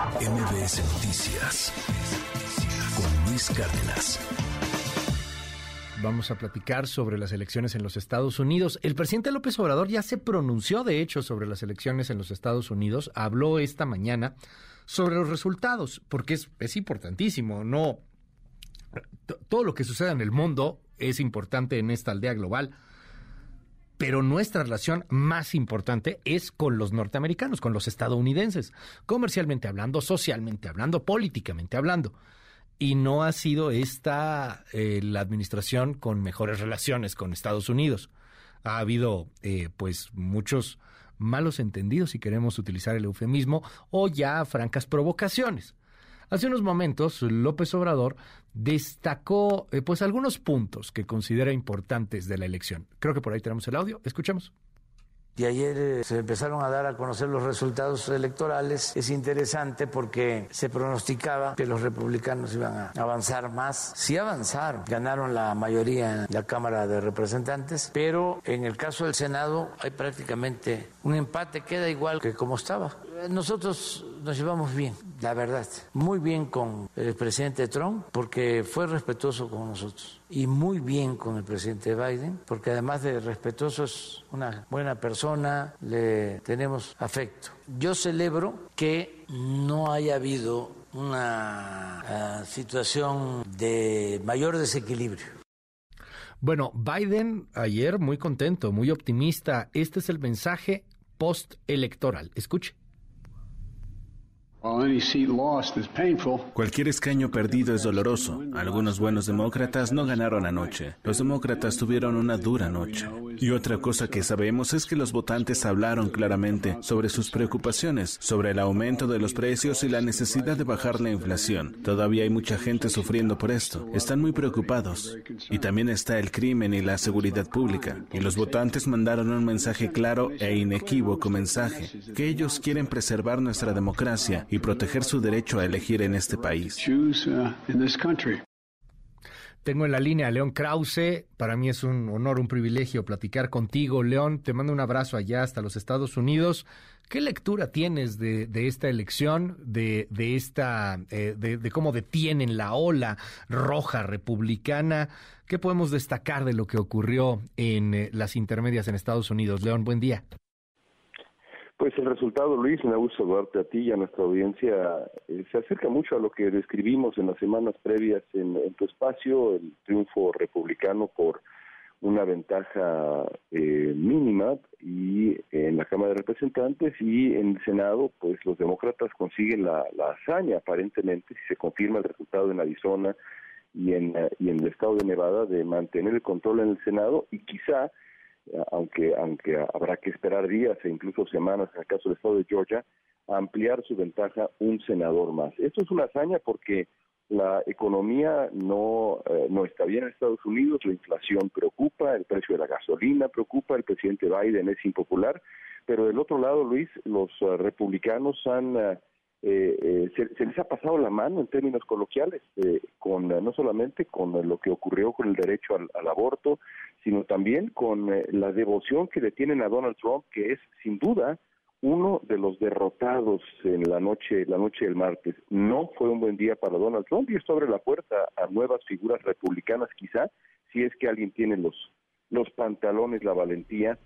MBS Noticias con Luis Cárdenas. Vamos a platicar sobre las elecciones en los Estados Unidos. El presidente López Obrador ya se pronunció, de hecho, sobre las elecciones en los Estados Unidos. Habló esta mañana sobre los resultados, porque es, es importantísimo. No, todo lo que suceda en el mundo es importante en esta aldea global pero nuestra relación más importante es con los norteamericanos, con los estadounidenses, comercialmente hablando, socialmente hablando, políticamente hablando. Y no ha sido esta eh, la administración con mejores relaciones con Estados Unidos. Ha habido, eh, pues, muchos malos entendidos, si queremos utilizar el eufemismo, o ya francas provocaciones. Hace unos momentos, López Obrador destacó eh, pues algunos puntos que considera importantes de la elección. Creo que por ahí tenemos el audio. Escuchemos. Y ayer eh, se empezaron a dar a conocer los resultados electorales. Es interesante porque se pronosticaba que los republicanos iban a avanzar más. Sí avanzaron, ganaron la mayoría en la Cámara de Representantes, pero en el caso del Senado hay prácticamente un empate, queda igual que como estaba. Nosotros nos llevamos bien, la verdad, muy bien con el presidente Trump porque fue respetuoso con nosotros y muy bien con el presidente Biden porque además de respetuoso es una buena persona, le tenemos afecto. Yo celebro que no haya habido una uh, situación de mayor desequilibrio. Bueno, Biden ayer muy contento, muy optimista. Este es el mensaje postelectoral. Escuche. Cualquier escaño perdido es doloroso. Algunos buenos demócratas no ganaron anoche. Los demócratas tuvieron una dura noche. Y otra cosa que sabemos es que los votantes hablaron claramente sobre sus preocupaciones, sobre el aumento de los precios y la necesidad de bajar la inflación. Todavía hay mucha gente sufriendo por esto. Están muy preocupados. Y también está el crimen y la seguridad pública. Y los votantes mandaron un mensaje claro e inequívoco mensaje, que ellos quieren preservar nuestra democracia y proteger su derecho a elegir en este país. Tengo en la línea a León Krause. Para mí es un honor, un privilegio platicar contigo. León, te mando un abrazo allá hasta los Estados Unidos. ¿Qué lectura tienes de, esta elección, de, esta, eh, de, cómo detienen la ola roja republicana? ¿Qué podemos destacar de lo que ocurrió en eh, las intermedias en Estados Unidos? León, buen día. Pues el resultado, Luis, me gusta saludarte a ti y a nuestra audiencia. Eh, se acerca mucho a lo que describimos en las semanas previas en, tu espacio, el triunfo republicano por una ventaja eh, mínima y en la Cámara de Representantes y en el Senado, pues los demócratas consiguen la, hazaña aparentemente, si se confirma el resultado en Arizona y en, y en el estado de Nevada, de mantener el control en el Senado y quizá aunque, aunque habrá que esperar días e incluso semanas en el caso del estado de Georgia, ampliar su ventaja un senador más. Esto es una hazaña porque la economía no, eh, no está bien en Estados Unidos, la inflación preocupa, el precio de la gasolina preocupa, el presidente Biden es impopular, pero del otro lado, Luis, los uh, republicanos han... Uh, eh, eh, se, les ha pasado la mano en términos coloquiales, eh, con no solamente con lo que ocurrió con el derecho al, aborto, sino también con la devoción que le tienen a Donald Trump, que es sin duda uno de los derrotados en la noche, la noche del martes. No fue un buen día para Donald Trump y esto abre la puerta a nuevas figuras republicanas, quizá, si es que alguien tiene los los pantalones, la valentía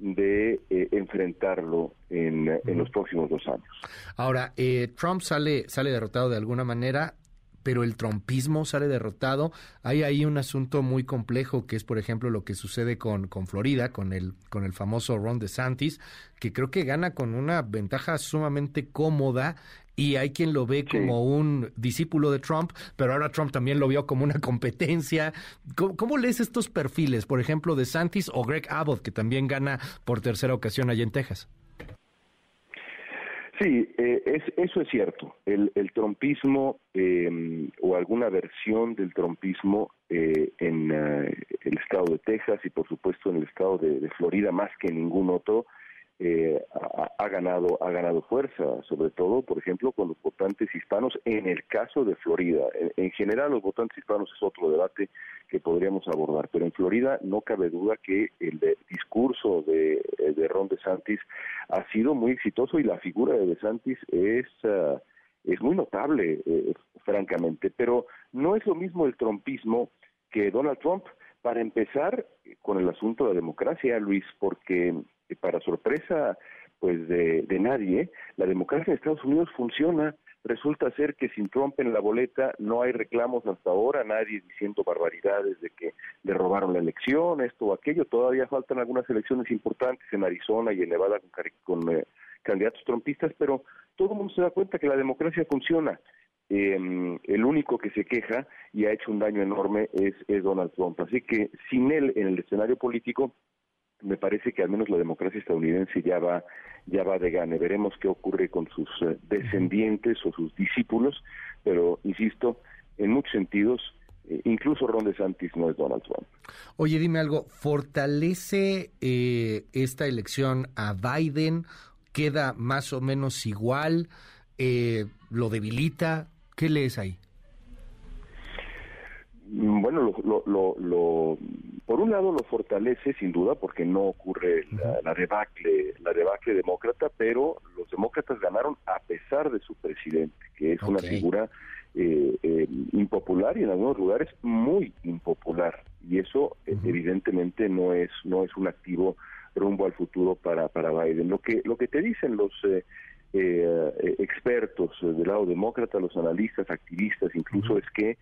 de eh, enfrentarlo en, en, los próximos dos años. Ahora, eh, Trump sale, sale derrotado de alguna manera pero el trompismo sale derrotado. Hay ahí un asunto muy complejo que es, por ejemplo, lo que sucede con, con Florida, con el, con el famoso Ron DeSantis, que creo que gana con una ventaja sumamente cómoda y hay quien lo ve como un discípulo de Trump, pero ahora Trump también lo vio como una competencia. ¿Cómo, ¿Cómo, lees estos perfiles, por ejemplo, de Santis o Greg Abbott, que también gana por tercera ocasión allá en Texas? Sí, eh, es, eso es cierto. El, el trompismo eh, o alguna versión del trompismo eh, en eh, el estado de Texas y por supuesto en el estado de, de Florida más que en ningún otro eh, ha, ganado ha ganado fuerza, sobre todo, por ejemplo, con los votantes hispanos. En el caso de Florida, en, general los votantes hispanos es otro debate que podríamos abordar, pero en Florida no cabe duda que el discurso de, de Ron DeSantis ha sido muy exitoso y la figura de DeSantis es uh, es muy notable, eh, francamente, pero no es lo mismo el trompismo que Donald Trump. Para empezar, con el asunto de la democracia, Luis, porque eh, para sorpresa pues de, nadie, la democracia en Estados Unidos funciona. Resulta ser que sin Trump en la boleta no hay reclamos hasta ahora, nadie diciendo barbaridades de que le robaron la elección, esto o aquello. Todavía faltan algunas elecciones importantes en Arizona y en Nevada con, eh, candidatos trompistas, pero todo el mundo se da cuenta que la democracia funciona. Eh, el único que se queja y ha hecho un daño enorme es Donald Trump. Así que sin él en el escenario político, me parece que al menos la democracia estadounidense ya va ya va de gane. Veremos qué ocurre con sus eh, descendientes o sus discípulos, pero insisto, en muchos sentidos, eh, incluso Ron DeSantis no es Donald Trump. Oye, dime algo, ¿fortalece eh, esta elección a Biden? ¿Queda más o menos igual? ¿Lo debilita? ¿Qué lees ahí? Mm, bueno, lo, lo, lo, por un lado lo fortalece sin duda porque no ocurre la, la, debacle, la debacle demócrata, pero los demócratas ganaron a pesar de su presidente, que es okay. una figura eh, eh, impopular y en algunos lugares muy impopular y eso uh -huh. evidentemente no es no es un activo rumbo al futuro para para Biden. Lo que lo que te dicen los eh, eh, expertos del lado demócrata, los analistas, activistas, incluso uh -huh. es que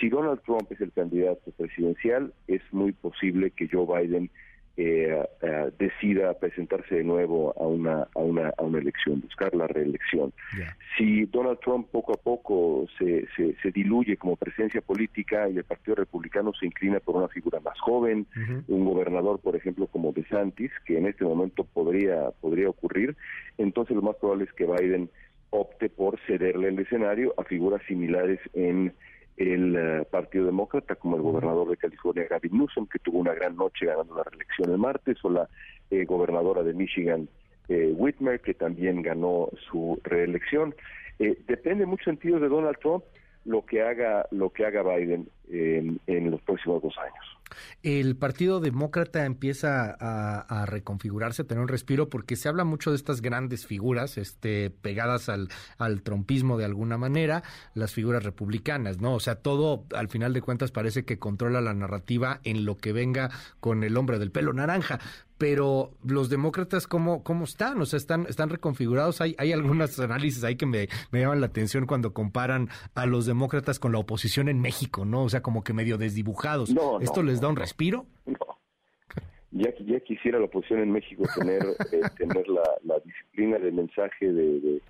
si Donald Trump es el candidato presidencial, es muy posible que Joe Biden eh, uh, decida presentarse de nuevo a una, a una, a una elección, buscar la reelección. Yeah. Si Donald Trump poco a poco se, se, se, diluye como presencia política y el Partido Republicano se inclina por una figura más joven, uh -huh. un gobernador, por ejemplo, como DeSantis, que en este momento podría, podría ocurrir, entonces lo más probable es que Biden opte por cederle el escenario a figuras similares en el uh, Partido Demócrata, como el gobernador de California, Gavin Newsom, que tuvo una gran noche ganando la reelección el martes, o la eh, gobernadora de Michigan, eh, Whitmer, que también ganó su reelección. Eh, depende en muchos sentidos de Donald Trump lo que haga lo que haga Biden en, los próximos dos años. El Partido Demócrata empieza a, a, reconfigurarse, a tener un respiro, porque se habla mucho de estas grandes figuras, este, pegadas al, al trompismo de alguna manera, las figuras republicanas, ¿no? O sea, todo, al final de cuentas, parece que controla la narrativa en lo que venga con el hombre del pelo naranja. Pero los demócratas, ¿cómo, cómo están? O sea, están, están reconfigurados. Hay, hay algunos análisis ahí que me, me llaman la atención cuando comparan a los demócratas con la oposición en México, ¿no? O sea, como que medio desdibujados. No, ¿Esto no, les da un respiro? No. Ya, ya quisiera la oposición en México tener, eh, tener la, la, disciplina de mensaje de, de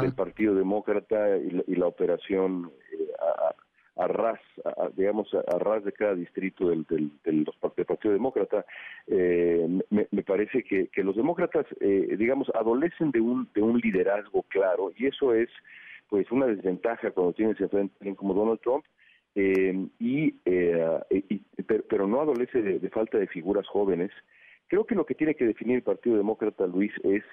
del Partido Demócrata y la, y la operación eh, a, a, ras, a, digamos, a, ras de cada distrito del, del, del, del Partido Demócrata. Eh, me, me, parece que, que los demócratas, eh, digamos, adolecen de un, de un liderazgo claro y eso es pues una desventaja cuando tienes enfrente a alguien como Donald Trump, eh, y, eh, y, pero, pero, no adolece de, de, falta de figuras jóvenes. Creo que lo que tiene que definir el Partido Demócrata, Luis, es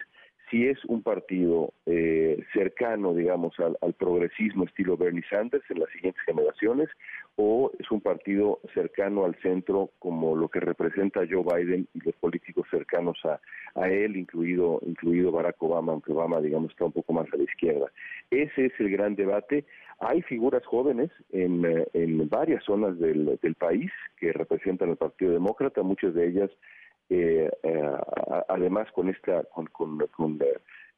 si es un partido eh, cercano, digamos, al, al, progresismo estilo Bernie Sanders en las siguientes generaciones, o es un partido cercano al centro como lo que representa Joe Biden y los políticos cercanos a, a él, incluido, incluido Barack Obama, aunque Obama, digamos, está un poco más a la izquierda. Ese es el gran debate. Hay figuras jóvenes en, en varias zonas del, del país que representan al Partido Demócrata, muchas de ellas eh, eh, además con esta con, con, con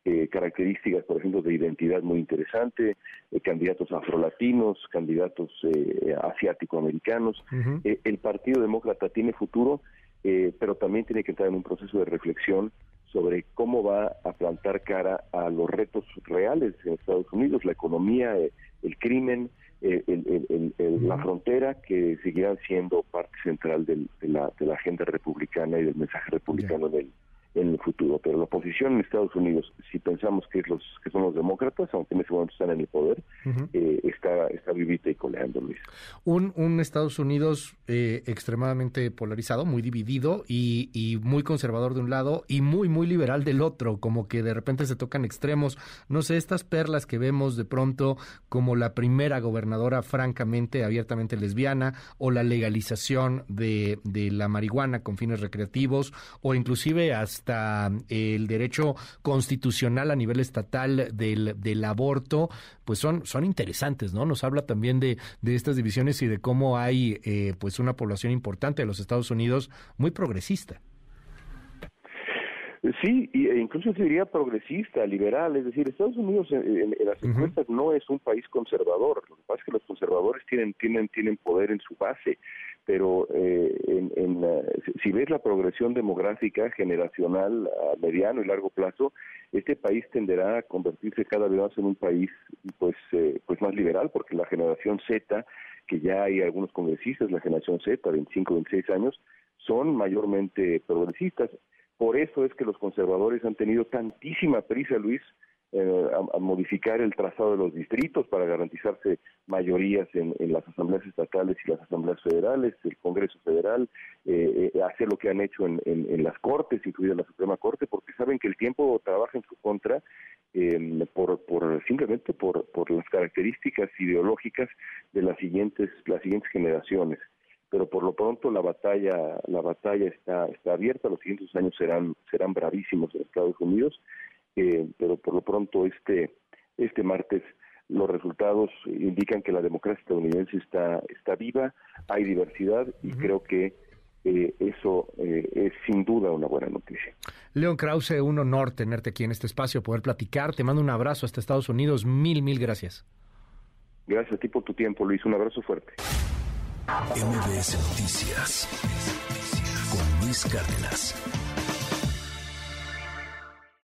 eh, características, por ejemplo, de identidad muy interesante, eh, candidatos afrolatinos, candidatos eh, asiático-americanos. Uh -huh. el Partido Demócrata tiene futuro, pero también tiene que entrar en un proceso de reflexión sobre cómo va a plantar cara a los retos reales en Estados Unidos, la economía, el crimen, el, el, el, la frontera, que seguirán siendo parte central del, de, la, de, la, agenda republicana y del mensaje republicano yeah. del, en el futuro. Pero la oposición en Estados Unidos, si pensamos que es los que son los demócratas, aunque en ese momento están en el poder, uh -huh. eh, está, está vivita y coleando, Luis. Un, un Estados Unidos eh, extremadamente polarizado, muy dividido y, y, muy conservador de un lado y muy, muy liberal del otro, como que de repente se tocan extremos. No sé, estas perlas que vemos de pronto como la primera gobernadora francamente, abiertamente lesbiana, o la legalización de, de la marihuana con fines recreativos, o inclusive hasta hasta el derecho constitucional a nivel estatal del, del aborto, pues son, son interesantes, ¿no? Nos habla también de, de estas divisiones y de cómo hay eh, pues una población importante de los Estados Unidos muy progresista. Sí, e incluso se diría progresista, liberal, es decir, Estados Unidos en, las encuestas no es un país conservador, lo que pasa es que los conservadores tienen tienen tienen poder en su base, pero eh, en, en, si ves la progresión demográfica generacional a mediano y largo plazo, este país tenderá a convertirse cada vez más en un país pues eh, pues más liberal, porque la generación Z, que ya hay algunos congresistas, la generación Z, 25, 26 años, son mayormente progresistas. Por eso es que los conservadores han tenido tantísima prisa, Luis, eh, a, modificar el trazado de los distritos para garantizarse mayorías en, las asambleas estatales y las asambleas federales, el Congreso Federal, eh, eh, hacer lo que han hecho en, las Cortes, incluida la Suprema Corte, porque saben que el tiempo trabaja en su contra em, por, por simplemente por, por las características ideológicas de las siguientes las siguientes generaciones. Pero por lo pronto la batalla la batalla está está abierta los siguientes años serán serán bravísimos en Estados Unidos eh, pero por lo pronto este este martes los resultados indican que la democracia estadounidense está está viva hay diversidad y creo que eh, eso eh, es sin duda una buena noticia. León Krause, un honor tenerte aquí en este espacio, poder platicar. Te mando un abrazo hasta Estados Unidos. Mil, mil gracias. Gracias a ti por tu tiempo, Luis. Un abrazo fuerte. MBS Noticias con Luis Cárdenas.